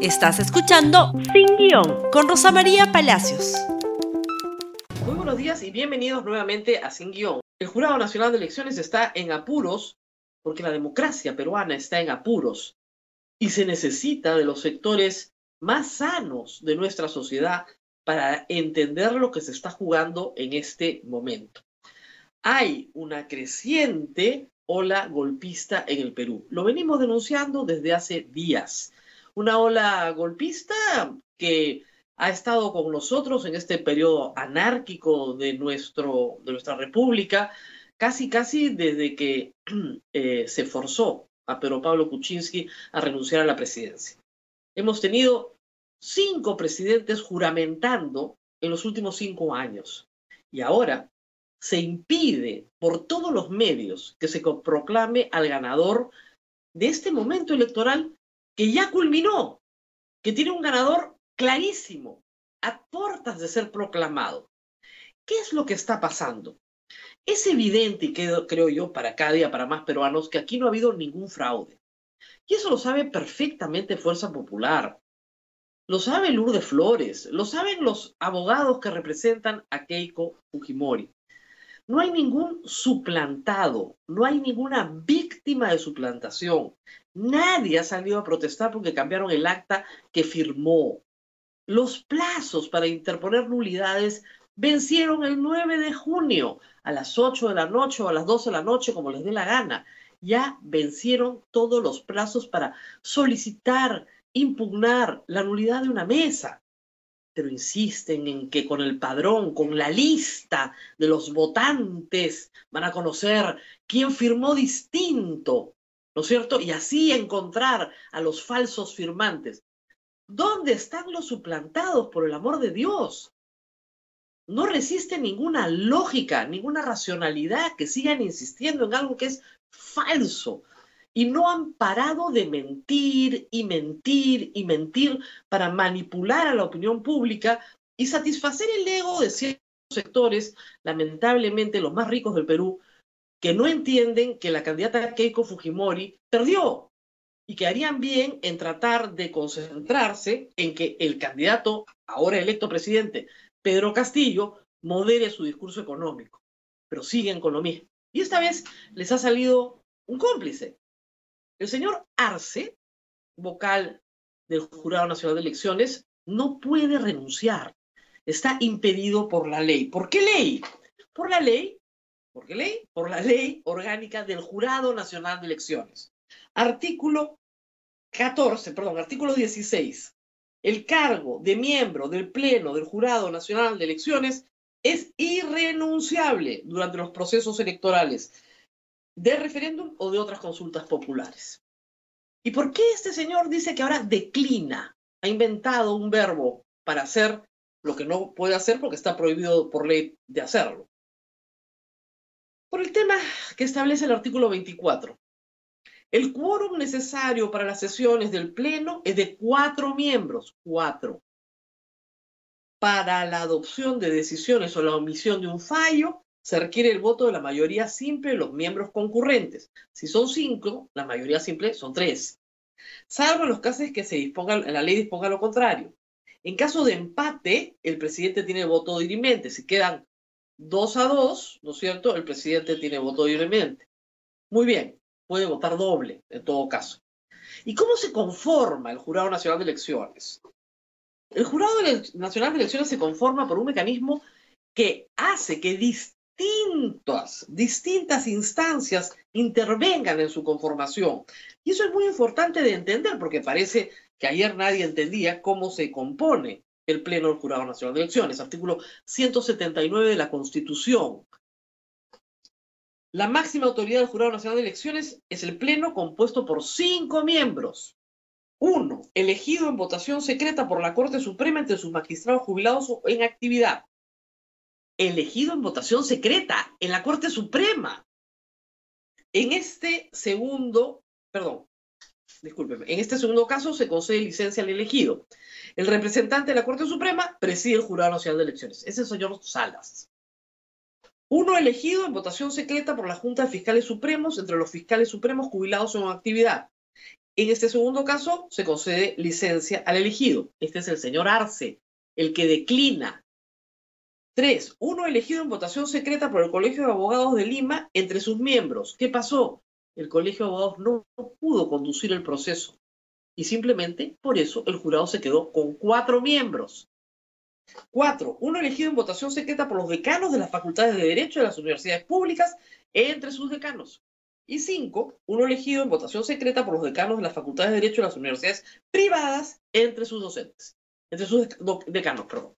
Estás escuchando Sin Guión con Rosa María Palacios. Muy buenos días y bienvenidos nuevamente a Sin Guión. El Jurado Nacional de Elecciones está en apuros porque la democracia peruana está en apuros y se necesita de los sectores más sanos de nuestra sociedad para entender lo que se está jugando en este momento. Hay una creciente ola golpista en el Perú. Lo venimos denunciando desde hace días una ola golpista que ha estado con nosotros en este periodo anárquico de, nuestro, de nuestra república, casi, casi desde que eh, se forzó a Pedro Pablo Kuczynski a renunciar a la presidencia. Hemos tenido cinco presidentes juramentando en los últimos cinco años y ahora se impide por todos los medios que se proclame al ganador de este momento electoral que ya culminó, que tiene un ganador clarísimo, a puertas de ser proclamado. ¿Qué es lo que está pasando? Es evidente, y creo yo, para cada día, para más peruanos, que aquí no ha habido ningún fraude. Y eso lo sabe perfectamente Fuerza Popular. Lo sabe Lourdes Flores, lo saben los abogados que representan a Keiko Fujimori. No hay ningún suplantado, no hay ninguna víctima de suplantación. Nadie ha salido a protestar porque cambiaron el acta que firmó. Los plazos para interponer nulidades vencieron el 9 de junio a las 8 de la noche o a las 12 de la noche, como les dé la gana. Ya vencieron todos los plazos para solicitar, impugnar la nulidad de una mesa. Pero insisten en que con el padrón, con la lista de los votantes, van a conocer quién firmó distinto ¿no es cierto? Y así encontrar a los falsos firmantes. ¿Dónde están los suplantados, por el amor de Dios? No resiste ninguna lógica, ninguna racionalidad que sigan insistiendo en algo que es falso. Y no han parado de mentir y mentir y mentir para manipular a la opinión pública y satisfacer el ego de ciertos sectores, lamentablemente los más ricos del Perú, que no entienden que la candidata Keiko Fujimori perdió y que harían bien en tratar de concentrarse en que el candidato, ahora electo presidente, Pedro Castillo, modere su discurso económico. Pero siguen con lo mismo. Y esta vez les ha salido un cómplice. El señor Arce, vocal del Jurado Nacional de Elecciones, no puede renunciar. Está impedido por la ley. ¿Por qué ley? Por la ley ¿Por qué ley? Por la ley orgánica del Jurado Nacional de Elecciones. Artículo 14, perdón, artículo 16. El cargo de miembro del Pleno del Jurado Nacional de Elecciones es irrenunciable durante los procesos electorales de referéndum o de otras consultas populares. ¿Y por qué este señor dice que ahora declina? Ha inventado un verbo para hacer lo que no puede hacer porque está prohibido por ley de hacerlo. Por el tema que establece el artículo 24. El quórum necesario para las sesiones del Pleno es de cuatro miembros, cuatro. Para la adopción de decisiones o la omisión de un fallo, se requiere el voto de la mayoría simple de los miembros concurrentes. Si son cinco, la mayoría simple son tres. Salvo en los casos que se disponga, la ley disponga lo contrario. En caso de empate, el presidente tiene voto dirimente. Si quedan dos a dos, ¿no es cierto? El presidente tiene voto libremente. Muy bien, puede votar doble en todo caso. ¿Y cómo se conforma el Jurado Nacional de Elecciones? El Jurado Nacional de Elecciones se conforma por un mecanismo que hace que distintas, distintas instancias intervengan en su conformación. Y eso es muy importante de entender porque parece que ayer nadie entendía cómo se compone el Pleno del Jurado Nacional de Elecciones, artículo 179 de la Constitución. La máxima autoridad del Jurado Nacional de Elecciones es el Pleno compuesto por cinco miembros. Uno, elegido en votación secreta por la Corte Suprema entre sus magistrados jubilados o en actividad. Elegido en votación secreta en la Corte Suprema. En este segundo, perdón, discúlpeme, en este segundo caso se concede licencia al elegido. El representante de la Corte Suprema preside el Jurado Nacional de Elecciones. Es el señor Salas. Uno elegido en votación secreta por la Junta de Fiscales Supremos entre los fiscales supremos jubilados en actividad. En este segundo caso, se concede licencia al elegido. Este es el señor Arce, el que declina. Tres, uno elegido en votación secreta por el Colegio de Abogados de Lima entre sus miembros. ¿Qué pasó? El Colegio de Abogados no pudo conducir el proceso y simplemente por eso el jurado se quedó con cuatro miembros. Cuatro, uno elegido en votación secreta por los decanos de las facultades de Derecho de las universidades públicas entre sus decanos. Y cinco, uno elegido en votación secreta por los decanos de las facultades de Derecho de las universidades privadas entre sus docentes, entre sus decanos, perdón.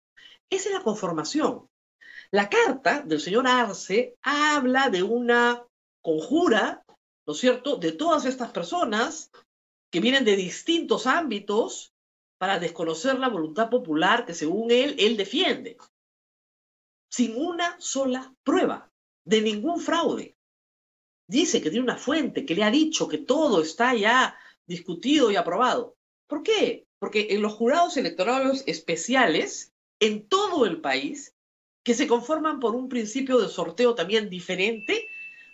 Esa es la conformación. La carta del señor Arce habla de una conjura, ¿no es cierto?, de todas estas personas que vienen de distintos ámbitos para desconocer la voluntad popular que según él, él defiende, sin una sola prueba de ningún fraude dice que tiene una fuente que le ha dicho que todo está ya discutido y aprobado. ¿Por qué? Porque en los jurados electorales especiales, en todo el país, que se conforman por un principio de sorteo también diferente,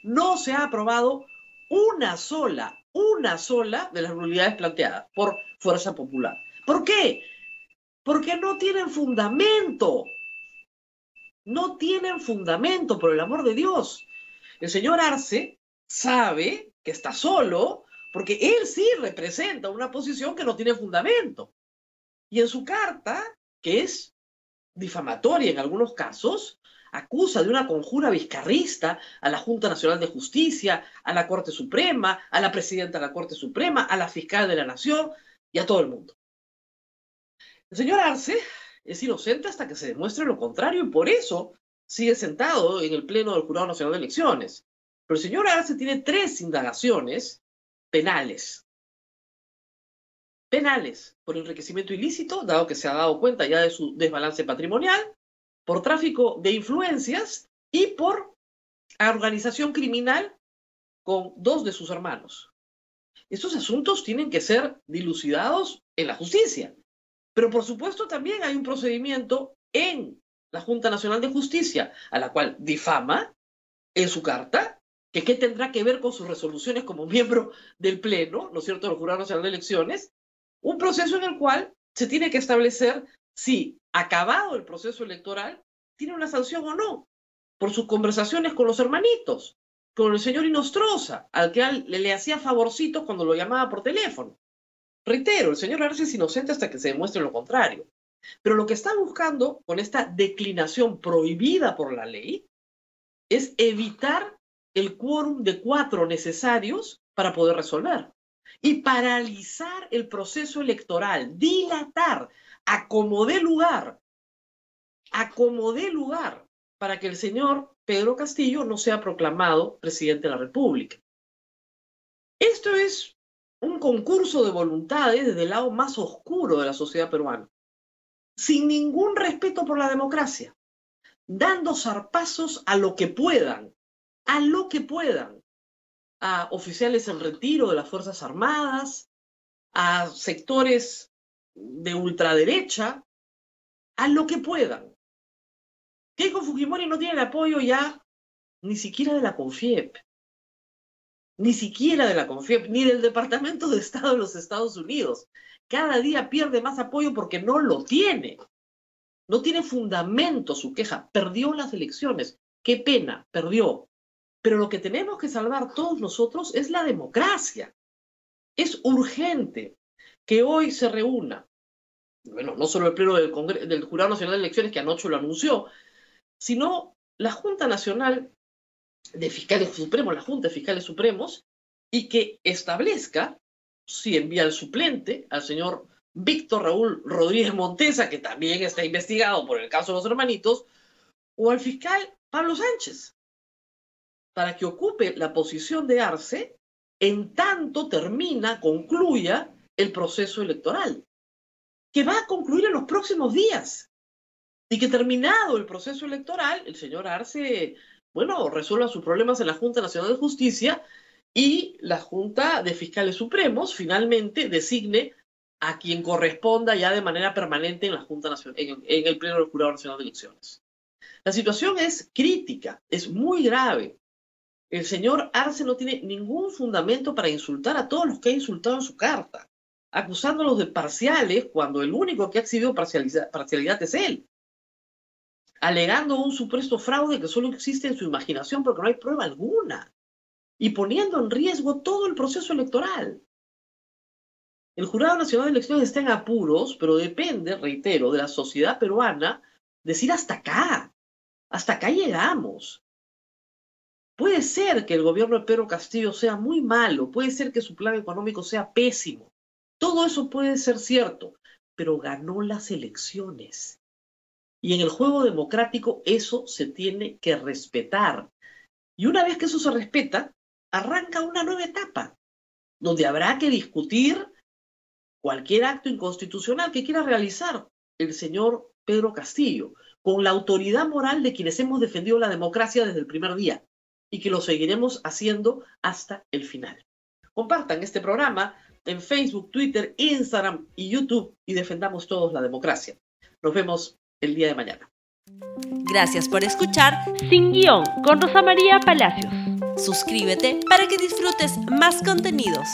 no se ha aprobado una sola, una sola de las nulidades planteadas por Fuerza Popular. ¿Por qué? Porque no tienen fundamento. No tienen fundamento, por el amor de Dios. El señor Arce sabe que está solo porque él sí representa una posición que no tiene fundamento. Y en su carta, que es difamatoria en algunos casos, acusa de una conjura vizcarrista a la Junta Nacional de Justicia, a la Corte Suprema, a la Presidenta de la Corte Suprema, a la Fiscal de la Nación y a todo el mundo. El señor Arce es inocente hasta que se demuestre lo contrario y por eso sigue sentado en el Pleno del Jurado Nacional de Elecciones. Pero el señor Arce tiene tres indagaciones penales. Penales por enriquecimiento ilícito, dado que se ha dado cuenta ya de su desbalance patrimonial, por tráfico de influencias y por organización criminal con dos de sus hermanos. Estos asuntos tienen que ser dilucidados en la justicia. Pero por supuesto también hay un procedimiento en la Junta Nacional de Justicia, a la cual difama en su carta que tendrá que ver con sus resoluciones como miembro del Pleno, ¿no es cierto?, del Jurado Nacional de Elecciones, un proceso en el cual se tiene que establecer si, acabado el proceso electoral, tiene una sanción o no, por sus conversaciones con los hermanitos, con el señor Inostroza, al que le, le hacía favorcitos cuando lo llamaba por teléfono. Reitero, el señor Arce es inocente hasta que se demuestre lo contrario. Pero lo que está buscando con esta declinación prohibida por la ley es evitar el quórum de cuatro necesarios para poder resolver y paralizar el proceso electoral, dilatar, acomodé lugar, acomodé lugar para que el señor Pedro Castillo no sea proclamado presidente de la República. Esto es un concurso de voluntades desde el lado más oscuro de la sociedad peruana, sin ningún respeto por la democracia, dando zarpazos a lo que puedan, a lo que puedan, a oficiales en retiro de las Fuerzas Armadas, a sectores de ultraderecha, a lo que puedan. Keiko Fujimori no tiene el apoyo ya ni siquiera de la CONFIEP, ni siquiera de la CONFIEP, ni del Departamento de Estado de los Estados Unidos. Cada día pierde más apoyo porque no lo tiene. No tiene fundamento su queja. Perdió las elecciones. Qué pena, perdió. Pero lo que tenemos que salvar todos nosotros es la democracia. Es urgente que hoy se reúna, bueno, no solo el Pleno del, del Jurado Nacional de Elecciones, que anoche lo anunció, sino la Junta Nacional de Fiscales Supremos, la Junta de Fiscales Supremos, y que establezca si envía al suplente, al señor Víctor Raúl Rodríguez Montesa, que también está investigado por el caso de los hermanitos, o al fiscal Pablo Sánchez para que ocupe la posición de Arce en tanto termina, concluya el proceso electoral, que va a concluir en los próximos días. Y que terminado el proceso electoral, el señor Arce, bueno, resuelva sus problemas en la Junta Nacional de Justicia y la Junta de Fiscales Supremos finalmente designe a quien corresponda ya de manera permanente en la Junta Nacional, en, el Pleno del Jurado Nacional de Elecciones. La situación es crítica, es muy grave. El señor Arce no tiene ningún fundamento para insultar a todos los que ha insultado en su carta, acusándolos de parciales cuando el único que ha exhibido parcialidad, es él, alegando un supuesto fraude que solo existe en su imaginación porque no hay prueba alguna, y poniendo en riesgo todo el proceso electoral. El Jurado Nacional de Elecciones está en apuros, pero depende, reitero, de la sociedad peruana decir hasta acá, hasta acá llegamos. Puede ser que el gobierno de Pedro Castillo sea muy malo, puede ser que su plan económico sea pésimo. Todo eso puede ser cierto, pero ganó las elecciones. Y en el juego democrático eso se tiene que respetar. Y una vez que eso se respeta, arranca una nueva etapa, donde habrá que discutir cualquier acto inconstitucional que quiera realizar el señor Pedro Castillo, con la autoridad moral de quienes hemos defendido la democracia desde el primer día y que lo seguiremos haciendo hasta el final. Compartan este programa en Facebook, Twitter, Instagram y YouTube y defendamos todos la democracia. Nos vemos el día de mañana. Gracias por escuchar Sin Guión con Rosa María Palacios. Suscríbete para que disfrutes más contenidos.